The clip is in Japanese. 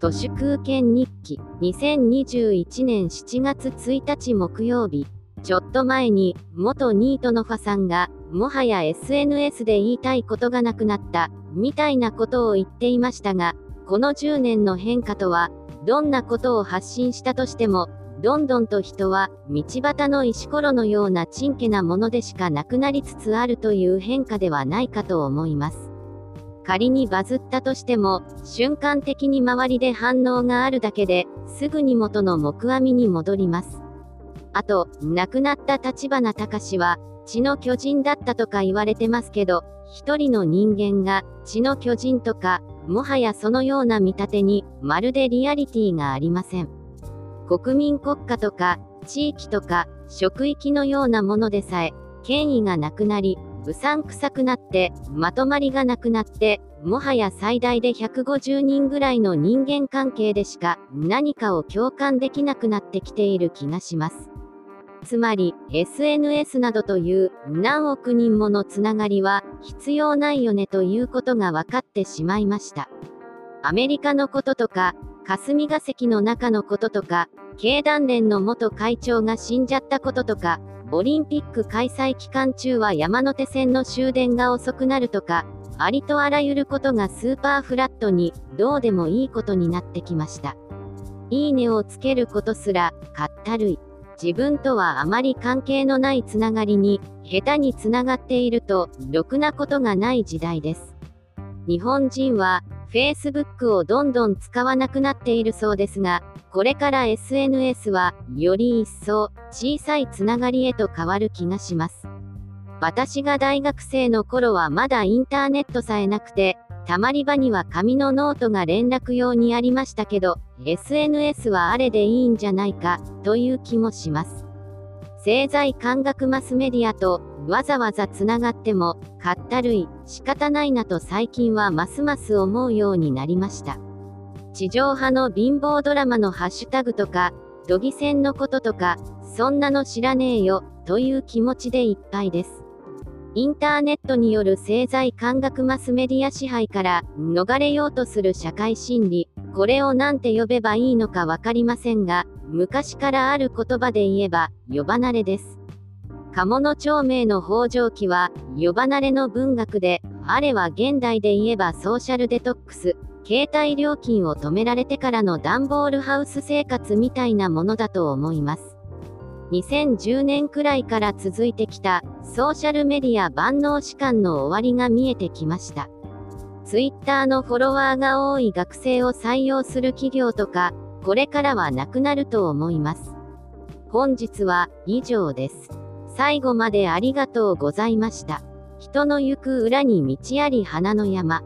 都市空間日記2021年7月1日木曜日。ちょっと前に元ニートのファさんがもはや SNS で言いたいことがなくなったみたいなことを言っていましたがこの10年の変化とはどんなことを発信したとしてもどんどんと人は道端の石ころのようなちんけなものでしかなくなりつつあるという変化ではないかと思います。仮にバズったとしても、瞬間的に周りで反応があるだけで、すぐに元の木阿弥に戻ります。あと、亡くなった立花隆は、血の巨人だったとか言われてますけど、一人の人間が血の巨人とか、もはやそのような見立てに、まるでリアリティがありません。国民国家とか、地域とか、職域のようなものでさえ、権威がなくなり、うさんくさくなって、まとまりがなくなって、もはや最大で150人ぐらいの人間関係でしか何かを共感できなくなってきている気がします。つまり、SNS などという何億人ものつながりは必要ないよねということが分かってしまいました。アメリカのこととか、霞が関の中のこととか、経団連の元会長が死んじゃったこととか、オリンピック開催期間中は山手線の終電が遅くなるとか、ありとあらゆることがスーパーフラットに、どうでもいいことになってきました。いいねをつけることすら、かったるい。自分とはあまり関係のないつながりに、下手につながっていると、ろくなことがない時代です。日本人は、Facebook をどんどん使わなくなっているそうですが、これから SNS は、より一層、小さいつながりへと変わる気がします。私が大学生の頃はまだインターネットさえなくて、たまり場には紙のノートが連絡用にありましたけど、SNS はあれでいいんじゃないか、という気もします。製材感覚マスメディアとわざわざつながっても、かったるい、仕方ないなと最近はますます思うようになりました。地上波の貧乏ドラマのハッシュタグとか、都議選のこととか、そんなの知らねえよ、という気持ちでいっぱいです。インターネットによる製材感覚マスメディア支配から逃れようとする社会心理、これを何て呼べばいいのかわかりませんが、昔からある言葉で言えば、呼ばなれです。鴨の町名の北条記は、呼ばなれの文学で、あれは現代で言えばソーシャルデトックス、携帯料金を止められてからの段ボールハウス生活みたいなものだと思います。2010年くらいから続いてきたソーシャルメディア万能士官の終わりが見えてきました。ツイッターのフォロワーが多い学生を採用する企業とか、これからはなくなると思います。本日は以上です。最後までありがとうございました。人の行く裏に道あり花の山。